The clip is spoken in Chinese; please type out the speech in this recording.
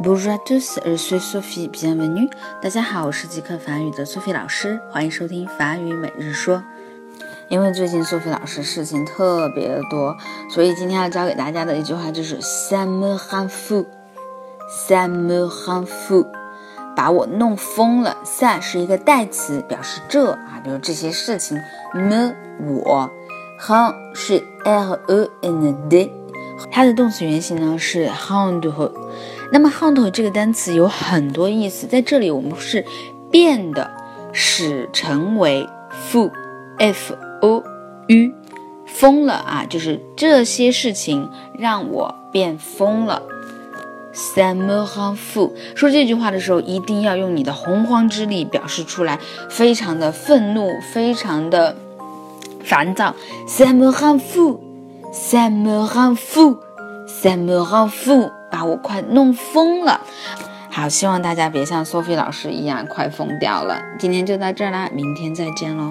Bonjour à tous, je suis Sophie. Bienvenue. 大家好，我是极客法语的 Sophie 老师，欢迎收听法语每日说。因为最近 Sophie 老师事情特别的多，所以今天要教给大家的一句话就是 “ça me rend fou”。ça me rend fou，把我弄疯了。ça 是一个代词，表示这啊，比如这些事情。me 我，rend 是 r e n d，它的动词原形呢是 rendre。那么 rendre 这个单词有很多意思，在这里我们是变的，使成为，fu，f o u，疯了啊，就是这些事情让我变疯了。ça me rend fou。说这句话的时候，一定要用你的洪荒之力表示出来，非常的愤怒，非常的烦躁。ça me rend fou，ça me rend fou，ça me rend fou，把我快弄疯了。好，希望大家别像 Sophie 老师一样快疯掉了。今天就到这儿啦，明天再见喽。